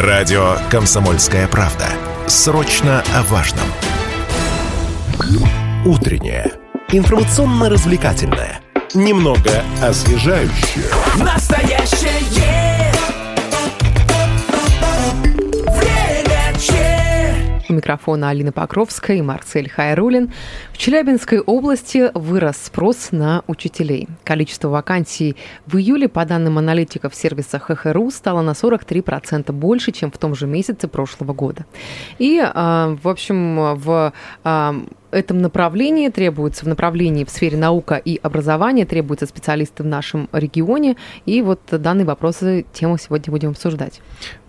Радио «Комсомольская правда». Срочно о важном. Утреннее. Информационно-развлекательное. Немного освежающее. Настоящее время. У микрофона Алина Покровская и Марсель Хайрулин. Челябинской области вырос спрос на учителей. Количество вакансий в июле, по данным аналитиков сервиса ХХРУ, стало на 43% больше, чем в том же месяце прошлого года. И, а, в общем, в а, этом направлении требуется, в направлении в сфере наука и образования требуются специалисты в нашем регионе. И вот данные вопросы, тему сегодня будем обсуждать.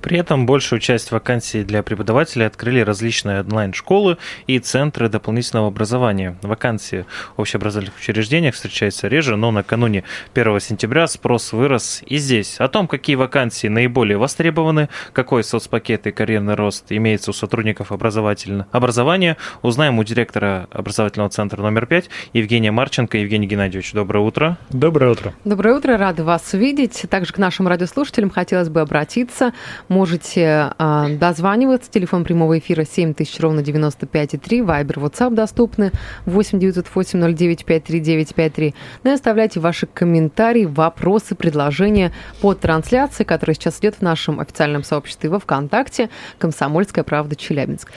При этом большую часть вакансий для преподавателей открыли различные онлайн-школы и центры дополнительного образования. Вакансии в общеобразовательных учреждениях встречаются реже, но накануне 1 сентября спрос вырос и здесь. О том, какие вакансии наиболее востребованы, какой соцпакет и карьерный рост имеется у сотрудников образовательного образования, узнаем у директора образовательного центра номер 5 Евгения Марченко. Евгений Геннадьевич, доброе утро. Доброе утро. Доброе утро, рады вас видеть. Также к нашим радиослушателям хотелось бы обратиться. Можете а, дозваниваться. Телефон прямого эфира 7000 ровно 95,3. Вайбер, WhatsApp доступны 8 908 09 53953. Ну и оставляйте ваши комментарии, вопросы, предложения под трансляцией, которая сейчас идет в нашем официальном сообществе во ВКонтакте «Комсомольская правда Челябинск».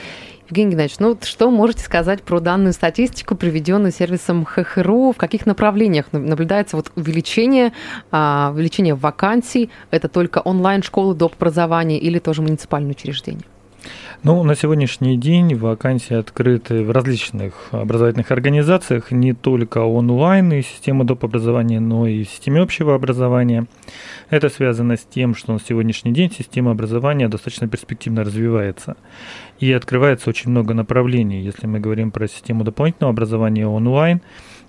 Евгений Геннадьевич, ну вот что можете сказать про данную статистику, приведенную сервисом ХХРУ? В каких направлениях наблюдается вот увеличение, а, увеличение вакансий? Это только онлайн-школы доп. образования или тоже муниципальные учреждения? Ну, на сегодняшний день вакансии открыты в различных образовательных организациях, не только онлайн и системы доп. образования, но и в системе общего образования. Это связано с тем, что на сегодняшний день система образования достаточно перспективно развивается. И открывается очень много направлений. Если мы говорим про систему дополнительного образования онлайн,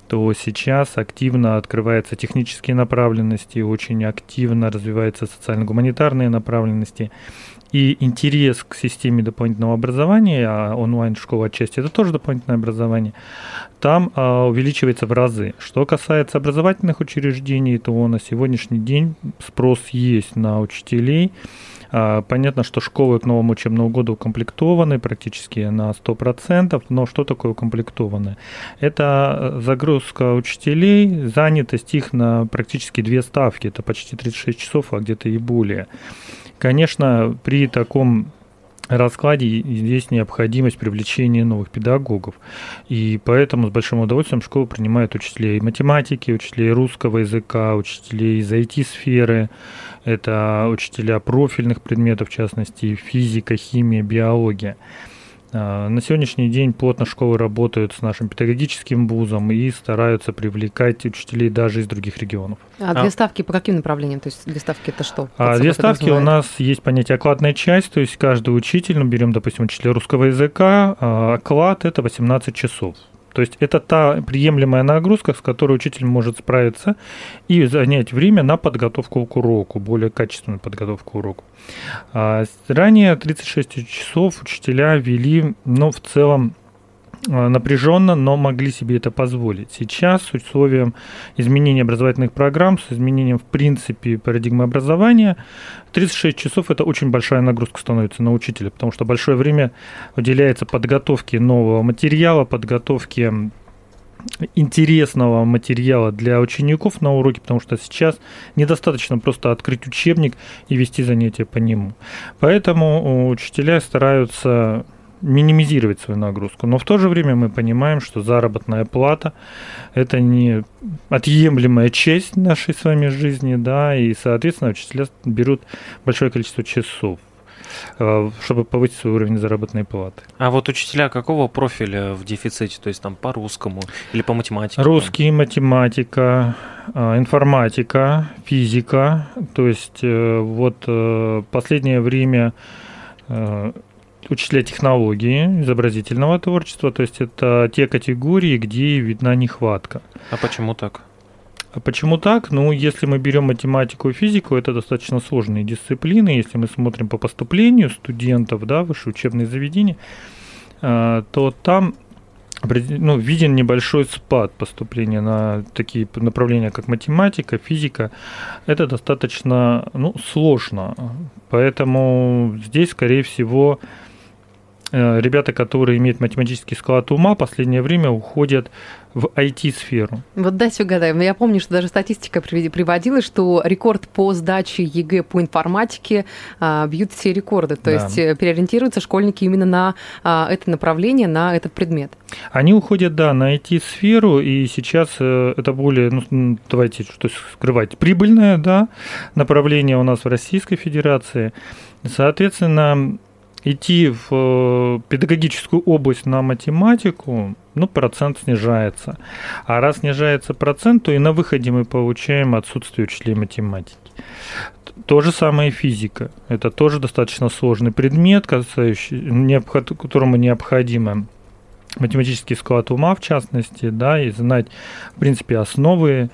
то сейчас активно открываются технические направленности, очень активно развиваются социально-гуманитарные направленности. И интерес к системе дополнительного образования, а онлайн-школа отчасти это тоже дополнительное образование, там а, увеличивается в разы. Что касается образовательных учреждений, то на сегодняшний день спрос есть на учителей. А, понятно, что школы к новому учебному году укомплектованы практически на 100%, но что такое укомплектованы? Это загрузка учителей, занятость их на практически две ставки, это почти 36 часов, а где-то и более. Конечно, при таком раскладе есть необходимость привлечения новых педагогов. И поэтому с большим удовольствием школа принимает учителей математики, учителей русского языка, учителей из IT-сферы. Это учителя профильных предметов, в частности, физика, химия, биология. А, на сегодняшний день плотно школы работают с нашим педагогическим вузом и стараются привлекать учителей даже из других регионов. А, а две ставки по каким направлениям? То есть две ставки это что? А, две ставки у нас есть понятие окладная часть, то есть каждый учитель, ну берем, допустим, учителя русского языка, а, оклад это 18 часов. То есть это та приемлемая нагрузка, с которой учитель может справиться и занять время на подготовку к уроку, более качественную подготовку к уроку. А ранее 36 часов учителя вели, но в целом напряженно, но могли себе это позволить. Сейчас с условием изменения образовательных программ, с изменением в принципе парадигмы образования, 36 часов это очень большая нагрузка становится на учителя, потому что большое время уделяется подготовке нового материала, подготовке интересного материала для учеников на уроке, потому что сейчас недостаточно просто открыть учебник и вести занятия по нему. Поэтому учителя стараются минимизировать свою нагрузку. Но в то же время мы понимаем, что заработная плата – это не отъемлемая часть нашей с вами жизни, да, и, соответственно, учителя берут большое количество часов э, чтобы повысить свой уровень заработной платы. А вот учителя какого профиля в дефиците? То есть там по русскому или по математике? Русский, математика, э, информатика, физика. То есть э, вот последнее время учителя технологии, изобразительного творчества, то есть это те категории, где видна нехватка. А почему так? А почему так? Ну, если мы берем математику и физику, это достаточно сложные дисциплины. Если мы смотрим по поступлению студентов да, в высшее учебные заведения, а, то там ну, виден небольшой спад поступления на такие направления, как математика, физика. Это достаточно ну, сложно. Поэтому здесь, скорее всего, ребята, которые имеют математический склад ума, в последнее время уходят в IT-сферу. Вот дайте угадаем. Я помню, что даже статистика приводила, что рекорд по сдаче ЕГЭ по информатике а, бьют все рекорды. То да. есть э, переориентируются школьники именно на а, это направление, на этот предмет. Они уходят, да, на IT-сферу, и сейчас э, это более, ну, давайте что скрывать, прибыльное, да, направление у нас в Российской Федерации. Соответственно, идти в э, педагогическую область на математику, ну, процент снижается. А раз снижается процент, то и на выходе мы получаем отсутствие учителей математики. То же самое и физика. Это тоже достаточно сложный предмет, касающий, которому необходимо математический склад ума, в частности, да, и знать, в принципе, основы,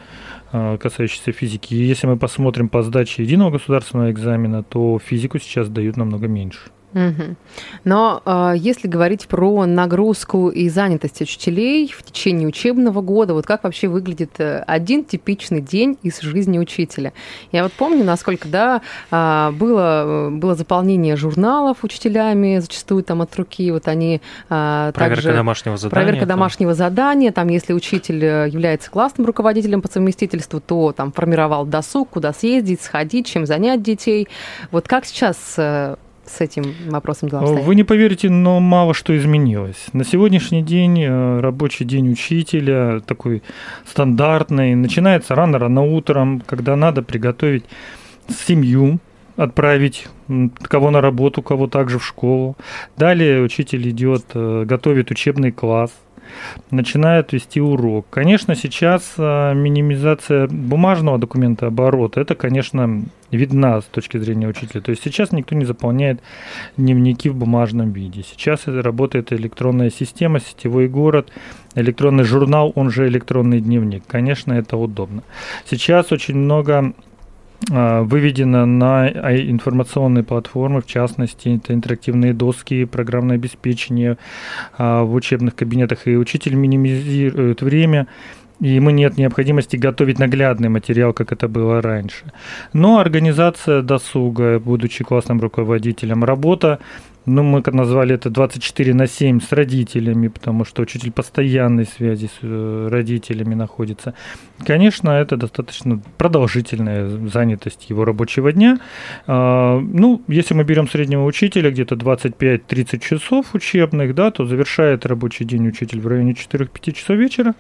э, касающиеся физики. И если мы посмотрим по сдаче единого государственного экзамена, то физику сейчас дают намного меньше. Угу. Но э, если говорить про нагрузку и занятость учителей в течение учебного года, вот как вообще выглядит э, один типичный день из жизни учителя? Я вот помню, насколько, да, а, было, было заполнение журналов учителями, зачастую там от руки, вот они а, Проверка также, домашнего задания. Проверка там. домашнего задания, там, если учитель э, является классным руководителем по совместительству, то там формировал досуг, куда съездить, сходить, чем занять детей. Вот как сейчас э, с этим вопросом дела обстоят? Вы не поверите, но мало что изменилось. На сегодняшний день э, рабочий день учителя такой стандартный. Начинается рано-рано утром, когда надо приготовить семью, отправить кого на работу, кого также в школу. Далее учитель идет, э, готовит учебный класс, начинает вести урок. Конечно, сейчас э, минимизация бумажного документа оборота, это, конечно, видна с точки зрения учителя. То есть сейчас никто не заполняет дневники в бумажном виде. Сейчас это работает электронная система, сетевой город, электронный журнал, он же электронный дневник. Конечно, это удобно. Сейчас очень много выведено на информационные платформы, в частности, это интерактивные доски, программное обеспечение а, в учебных кабинетах, и учитель минимизирует время, и ему нет необходимости готовить наглядный материал, как это было раньше. Но организация досуга, будучи классным руководителем, работа ну, мы назвали это 24 на 7 с родителями, потому что учитель постоянной связи с э, родителями находится. Конечно, это достаточно продолжительная занятость его рабочего дня. А, ну, если мы берем среднего учителя, где-то 25-30 часов учебных, да, то завершает рабочий день учитель в районе 4-5 часов вечера.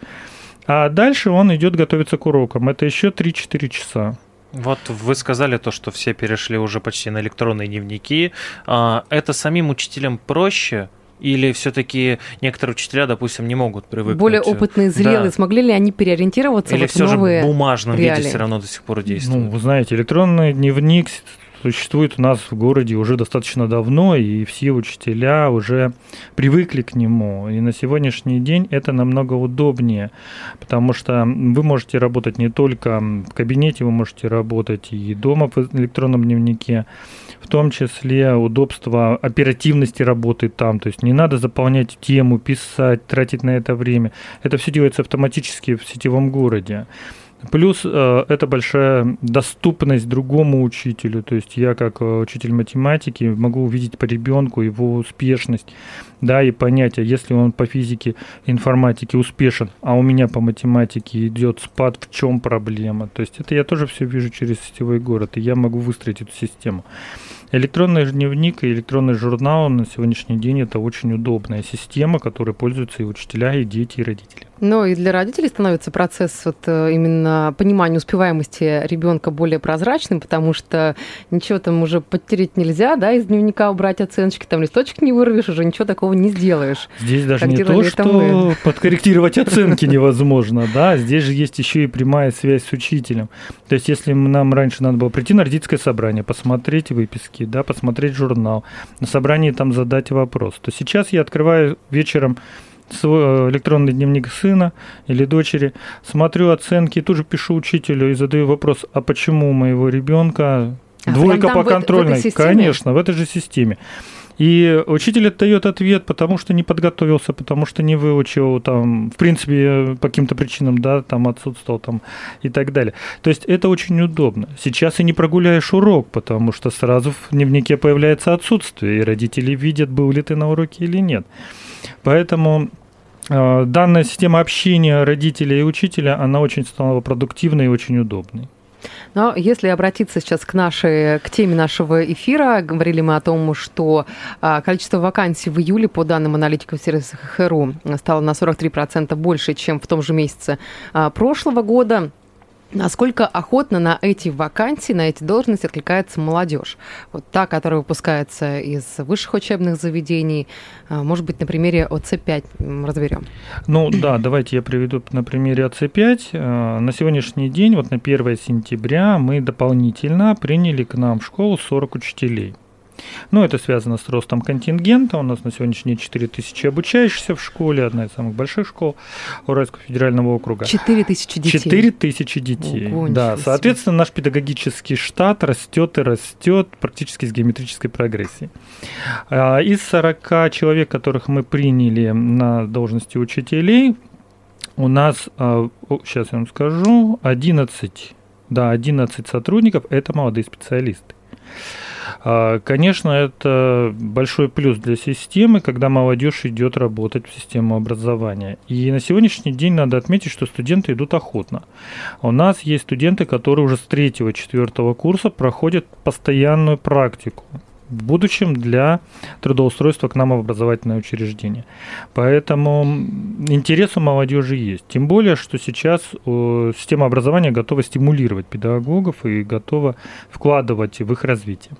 А дальше он идет готовиться к урокам. Это еще 3-4 часа. Вот вы сказали то, что все перешли уже почти на электронные дневники. А, это самим учителям проще? Или все-таки некоторые учителя, допустим, не могут привыкнуть? Более опытные, зрелые, да. смогли ли они переориентироваться Или вот все в новые же в бумажном реалии? виде все равно до сих пор действует? Ну, вы знаете, электронный дневник существует у нас в городе уже достаточно давно, и все учителя уже привыкли к нему. И на сегодняшний день это намного удобнее, потому что вы можете работать не только в кабинете, вы можете работать и дома в электронном дневнике, в том числе удобство оперативности работы там. То есть не надо заполнять тему, писать, тратить на это время. Это все делается автоматически в сетевом городе. Плюс э, это большая доступность другому учителю. То есть я как э, учитель математики могу увидеть по ребенку его успешность, да, и понять, а если он по физике, информатике успешен, а у меня по математике идет спад, в чем проблема. То есть это я тоже все вижу через сетевой город, и я могу выстроить эту систему. Электронный дневник и электронный журнал на сегодняшний день это очень удобная система, которой пользуются и учителя, и дети, и родители. Ну и для родителей становится процесс вот э, именно понимания успеваемости ребенка более прозрачным, потому что ничего там уже подтереть нельзя, да, из дневника убрать оценочки, там листочек не вырвешь, уже ничего такого не сделаешь. Здесь даже не то, что мы. подкорректировать оценки невозможно, да, здесь же есть еще и прямая связь с учителем. То есть если нам раньше надо было прийти на родительское собрание, посмотреть выписки, да, посмотреть журнал, на собрании там задать вопрос, то сейчас я открываю вечером свой э, электронный дневник сына или дочери, смотрю оценки, тут же пишу учителю и задаю вопрос, а почему у моего ребенка а, двойка по контрольной? В, в Конечно, в этой же системе. И учитель дает ответ, потому что не подготовился, потому что не выучил, там, в принципе, по каким-то причинам, да, там отсутствовал там и так далее. То есть это очень удобно. Сейчас и не прогуляешь урок, потому что сразу в дневнике появляется отсутствие, и родители видят, был ли ты на уроке или нет. Поэтому э, данная система общения родителя и учителя, она очень стала продуктивной и очень удобной. Но если обратиться сейчас к нашей, к теме нашего эфира, говорили мы о том, что а, количество вакансий в июле, по данным аналитиков сервиса ХРУ, стало на 43% больше, чем в том же месяце а, прошлого года. Насколько охотно на эти вакансии, на эти должности откликается молодежь? Вот та, которая выпускается из высших учебных заведений, а, может быть, на примере ОЦ-5 разберем? Ну да, давайте я приведу на примере ОЦ-5. А, на сегодняшний день, вот на 1 сентября, мы дополнительно приняли к нам в школу 40 учителей. Ну, это связано с ростом контингента. У нас на сегодняшний день 4 тысячи обучающихся в школе, одна из самых больших школ Уральского федерального округа. 4 тысячи детей. 4 тысячи детей. Ого, да, соответственно, наш педагогический штат растет и растет практически с геометрической прогрессией. А, из 40 человек, которых мы приняли на должности учителей, у нас, сейчас а, я вам скажу, 11, да, 11 сотрудников – это молодые специалисты. А, конечно, это большой плюс для системы, когда молодежь идет работать в систему образования. И на сегодняшний день надо отметить, что студенты идут охотно. У нас есть студенты, которые уже с третьего-четвертого курса проходят постоянную практику в будущем для трудоустройства к нам в образовательное учреждение. Поэтому интерес у молодежи есть. Тем более, что сейчас э, система образования готова стимулировать педагогов и готова вкладывать в их развитие.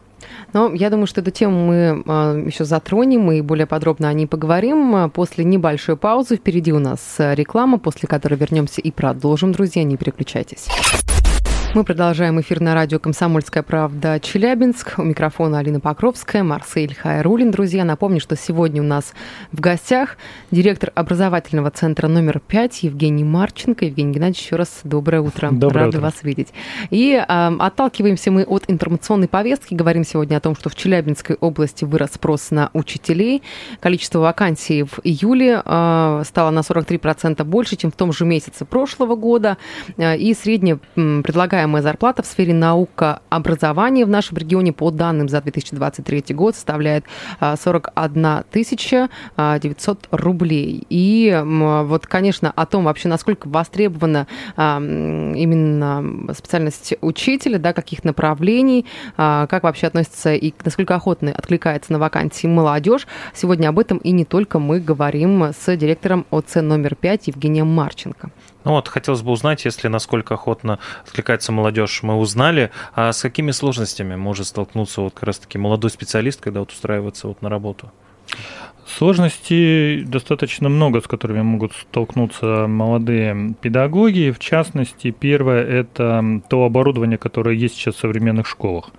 Но я думаю, что эту тему мы а, еще затронем и более подробно о ней поговорим после небольшой паузы. Впереди у нас реклама, после которой вернемся и продолжим. Друзья, не переключайтесь. Мы продолжаем эфир на радио «Комсомольская правда» Челябинск. У микрофона Алина Покровская, Марсель Хайрулин. Друзья, напомню, что сегодня у нас в гостях директор образовательного центра номер 5 Евгений Марченко. Евгений Геннадьевич, еще раз доброе утро. Доброе Рады утро. вас видеть. И э, отталкиваемся мы от информационной повестки. Говорим сегодня о том, что в Челябинской области вырос спрос на учителей. Количество вакансий в июле э, стало на 43% больше, чем в том же месяце прошлого года. Э, и средняя предлагаемая зарплата в сфере наука образования в нашем регионе по данным за 2023 год составляет 41 тысяча 900 рублей. И вот, конечно, о том вообще, насколько востребована именно специальность учителя, да, каких направлений, как вообще относится и насколько охотно откликается на вакансии молодежь. Сегодня об этом и не только мы говорим с директором ОЦ номер 5 Евгением Марченко. Ну вот, хотелось бы узнать, если насколько охотно откликается молодежь, мы узнали, а с какими сложностями может столкнуться вот как раз-таки молодой специалист, когда вот устраивается вот на работу? Сложностей достаточно много, с которыми могут столкнуться молодые педагоги. В частности, первое – это то оборудование, которое есть сейчас в современных школах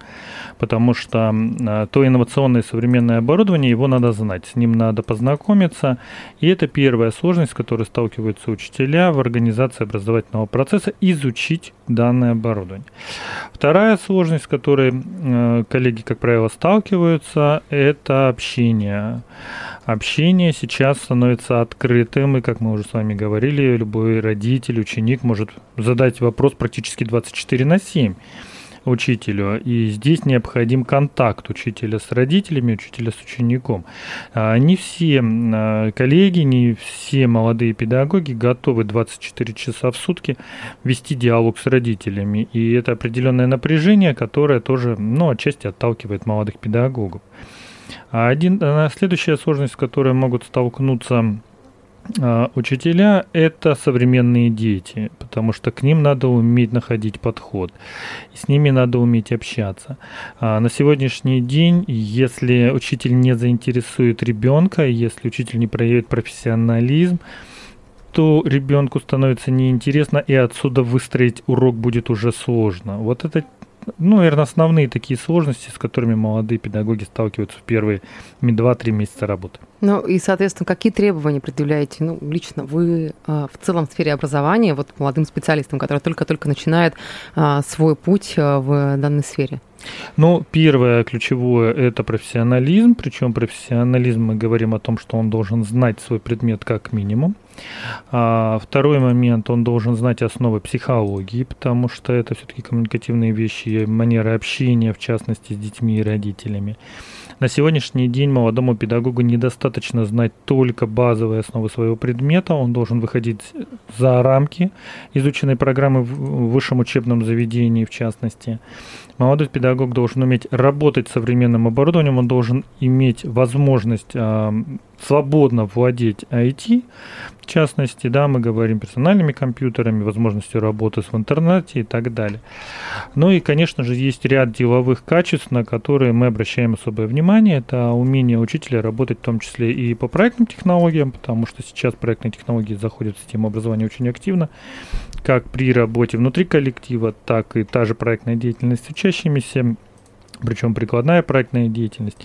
потому что а, то инновационное современное оборудование, его надо знать, с ним надо познакомиться. И это первая сложность, с которой сталкиваются учителя в организации образовательного процесса, изучить данное оборудование. Вторая сложность, с которой а, коллеги, как правило, сталкиваются, это общение. Общение сейчас становится открытым, и, как мы уже с вами говорили, любой родитель, ученик может задать вопрос практически 24 на 7 учителю. И здесь необходим контакт учителя с родителями, учителя с учеником. А, не все а, коллеги, не все молодые педагоги готовы 24 часа в сутки вести диалог с родителями. И это определенное напряжение, которое тоже, ну, отчасти отталкивает молодых педагогов. А один, следующая сложность, с которой могут столкнуться а, учителя – это современные дети, потому что к ним надо уметь находить подход, с ними надо уметь общаться. А, на сегодняшний день, если учитель не заинтересует ребенка, если учитель не проявит профессионализм, то ребенку становится неинтересно, и отсюда выстроить урок будет уже сложно. Вот это ну, наверное, основные такие сложности, с которыми молодые педагоги сталкиваются в первые 2-3 месяца работы. Ну и, соответственно, какие требования предъявляете, ну, лично вы а, в целом в сфере образования, вот молодым специалистам, которые только-только начинают а, свой путь а, в данной сфере? Ну, первое ключевое – это профессионализм, причем профессионализм мы говорим о том, что он должен знать свой предмет как минимум. А второй момент, он должен знать основы психологии, потому что это все-таки коммуникативные вещи, манера общения, в частности, с детьми и родителями. На сегодняшний день молодому педагогу недостаточно знать только базовые основы своего предмета, он должен выходить за рамки изученной программы в высшем учебном заведении, в частности. Молодой педагог должен уметь работать с современным оборудованием, он должен иметь возможность свободно владеть IT, в частности, да, мы говорим персональными компьютерами, возможностью работы в интернете и так далее. Ну и, конечно же, есть ряд деловых качеств, на которые мы обращаем особое внимание. Это умение учителя работать в том числе и по проектным технологиям, потому что сейчас проектные технологии заходят в систему образования очень активно, как при работе внутри коллектива, так и та же проектная деятельность с учащимися причем прикладная проектная деятельность.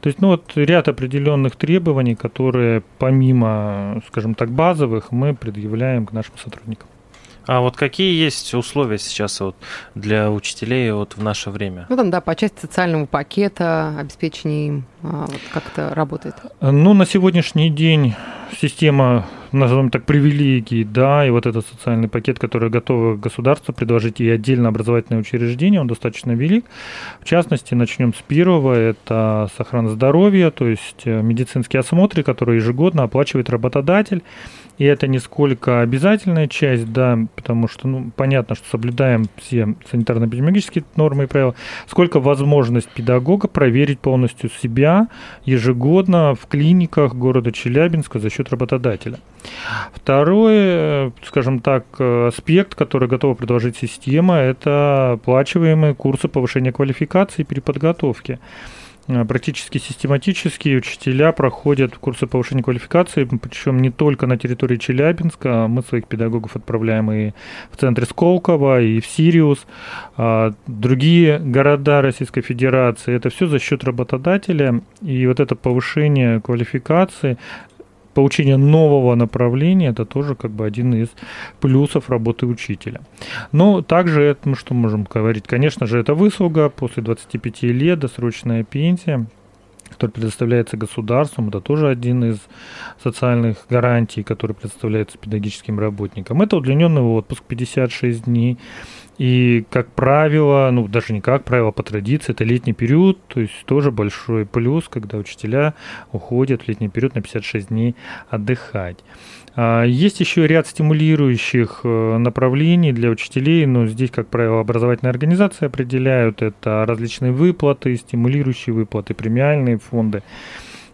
То есть, ну вот ряд определенных требований, которые помимо, скажем так, базовых, мы предъявляем к нашим сотрудникам. А вот какие есть условия сейчас вот для учителей вот в наше время? Ну, там, да, по части социального пакета, обеспечения им, а, вот как это работает? Ну, на сегодняшний день система, назовем так, привилегий, да, и вот этот социальный пакет, который готово государство предложить, и отдельно образовательное учреждение, он достаточно велик. В частности, начнем с первого, это сохран здоровья, то есть э, медицинские осмотры, которые ежегодно оплачивает работодатель. И это не сколько обязательная часть, да, потому что, ну, понятно, что соблюдаем все санитарно-эпидемиологические нормы и правила, сколько возможность педагога проверить полностью себя ежегодно в клиниках города Челябинска за счет работодателя. Второй, э, скажем так, э, аспект, который готова предложить система, это оплачиваемые курсы повышения квалификации и переподготовки. Э, практически систематически учителя проходят курсы повышения квалификации, причем не только на территории Челябинска, а мы своих педагогов отправляем и в центре Сколково, и в Сириус, а другие города Российской Федерации. Это все за счет работодателя, и вот это повышение квалификации получение нового направления это тоже как бы один из плюсов работы учителя. Но также это, мы что можем говорить, конечно же, это выслуга после 25 лет, досрочная пенсия который предоставляется государством, это тоже один из социальных гарантий, который предоставляется педагогическим работникам. Это удлиненный отпуск 56 дней. И, как правило, ну, даже не как правило, по традиции, это летний период, то есть тоже большой плюс, когда учителя уходят в летний период на 56 дней отдыхать. А, есть еще ряд стимулирующих э, направлений для учителей, но здесь, как правило, образовательные организации определяют это различные выплаты, стимулирующие выплаты, премиальные фонды.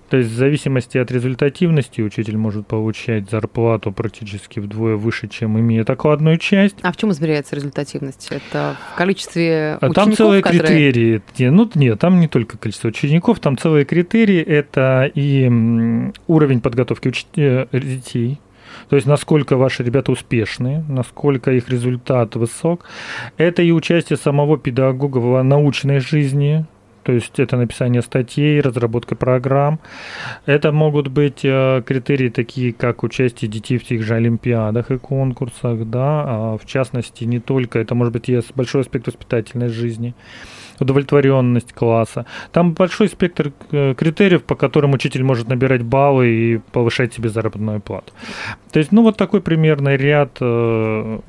То есть в зависимости от результативности учитель может получать зарплату практически вдвое выше, чем имеет окладную часть. А в чем измеряется результативность? Это в количестве учеников? Там целые которые... критерии. Ну, нет, там не только количество учеников, там целые критерии. Это и уровень подготовки уч... Э, детей, то есть насколько ваши ребята успешны, насколько их результат высок. Это и участие самого педагога в научной жизни, то есть это написание статей, разработка программ. Это могут быть э, критерии такие, как участие детей в тех же олимпиадах и конкурсах, да, а в частности не только, это может быть и большой аспект воспитательной жизни удовлетворенность класса. Там большой спектр э, критериев, по которым учитель может набирать баллы и повышать себе заработную плату. То есть, ну, вот такой примерный ряд э,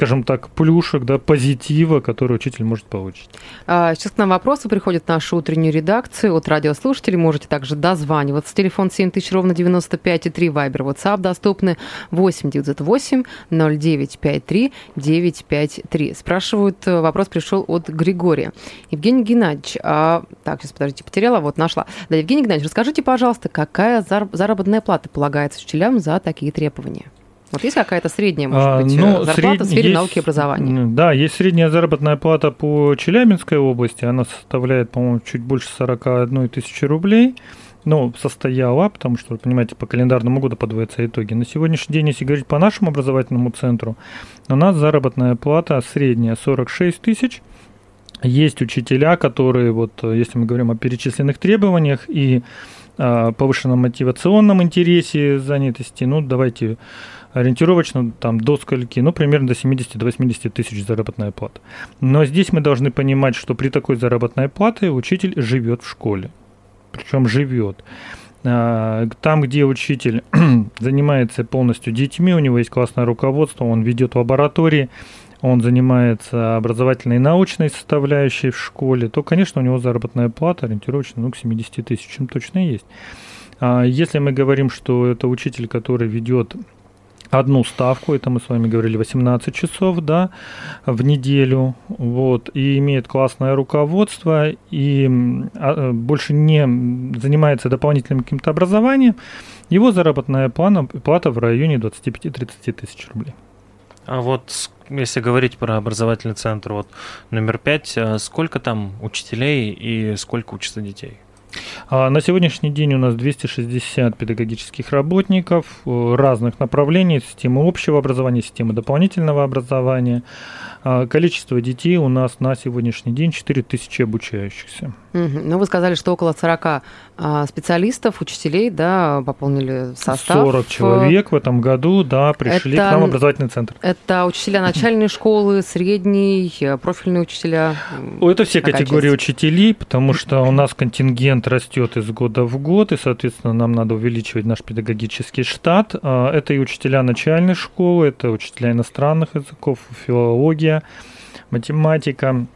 скажем так, плюшек, да, позитива, который учитель может получить. А, сейчас к нам вопросы приходят в нашу утреннюю редакцию от радиослушателей. Можете также дозваниваться. Телефон 7000 ровно 95,3, Вайбер, WhatsApp доступны 8 908 0953 953. Спрашивают, э, вопрос пришел от Григория. Евгений Геннадьевич, а, так, сейчас подождите, потеряла, вот нашла. Да, Евгений Геннадьевич, расскажите, пожалуйста, какая заработная плата полагается учителям за такие требования? Вот есть какая-то средняя, может а, быть, ну, зарплата сред... в сфере есть, науки и образования? Да, есть средняя заработная плата по Челябинской области. Она составляет, по-моему, чуть больше 41 тысячи рублей. Ну, состояла, потому что, понимаете, по календарному году подводятся итоги. На сегодняшний день, если говорить по нашему образовательному центру, у нас заработная плата средняя 46 тысяч. Есть учителя, которые, вот, если мы говорим о перечисленных требованиях и повышенном мотивационном интересе занятости, ну, давайте ориентировочно там до скольки, ну, примерно до 70-80 тысяч заработная плата. Но здесь мы должны понимать, что при такой заработной плате учитель живет в школе. Причем живет. А, там, где учитель занимается полностью детьми, у него есть классное руководство, он ведет лаборатории, он занимается образовательной и научной составляющей в школе, то, конечно, у него заработная плата ориентировочно ну, к 70 тысячам точно есть. А если мы говорим, что это учитель, который ведет одну ставку, это мы с вами говорили 18 часов, да, в неделю, вот, и имеет классное руководство, и а, больше не занимается дополнительным каким-то образованием, его заработная плана, плата в районе 25-30 тысяч рублей. А вот если говорить про образовательный центр, вот номер пять, а сколько там учителей и сколько учатся детей? А, на сегодняшний день у нас 260 педагогических работников э, разных направлений, системы общего образования, системы дополнительного образования. А, количество детей у нас на сегодняшний день 4000 обучающихся. Угу. Ну, вы сказали, что около 40 а, специалистов, учителей, да, пополнили состав. 40 человек в этом году, да, пришли это, к нам в образовательный центр. Это учителя начальной школы, средней, профильные учителя? Это все категории учителей, потому что у нас контингент растет из года в год, и, соответственно, нам надо увеличивать наш педагогический штат. А, это и учителя начальной школы, это учителя иностранных языков, филология, математика,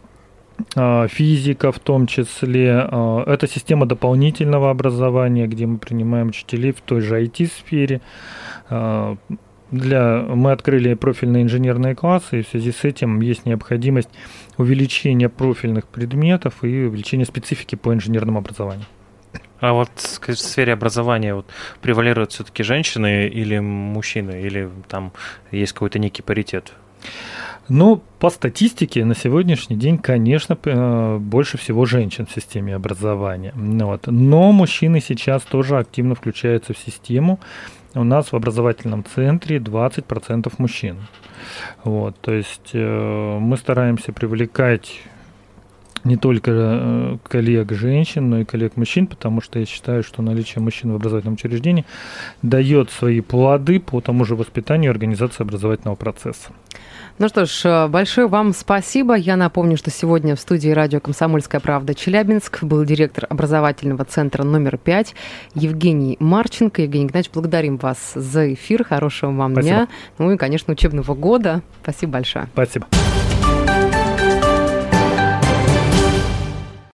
а, физика в том числе. А, это система дополнительного образования, где мы принимаем учителей в той же IT-сфере. А, для, мы открыли профильные инженерные классы, и в связи с этим есть необходимость увеличения профильных предметов и увеличения специфики по инженерному образованию. А вот в сфере образования вот, превалируют все-таки женщины или мужчины, или там есть какой-то некий паритет? Ну, по статистике на сегодняшний день, конечно, э, больше всего женщин в системе образования. Вот. Но мужчины сейчас тоже активно включаются в систему. У нас в образовательном центре 20% мужчин. Вот, то есть э, мы стараемся привлекать не только э, коллег женщин, но и коллег мужчин, потому что я считаю, что наличие мужчин в образовательном учреждении дает свои плоды по тому же воспитанию и организации образовательного процесса. Ну что ж, э, большое вам спасибо. Я напомню, что сегодня в студии радио «Комсомольская правда» Челябинск был директор образовательного центра номер 5 Евгений Марченко. Евгений Игнатьевич, благодарим вас за эфир. Хорошего вам спасибо. дня. Ну и, конечно, учебного года. Спасибо большое. Спасибо.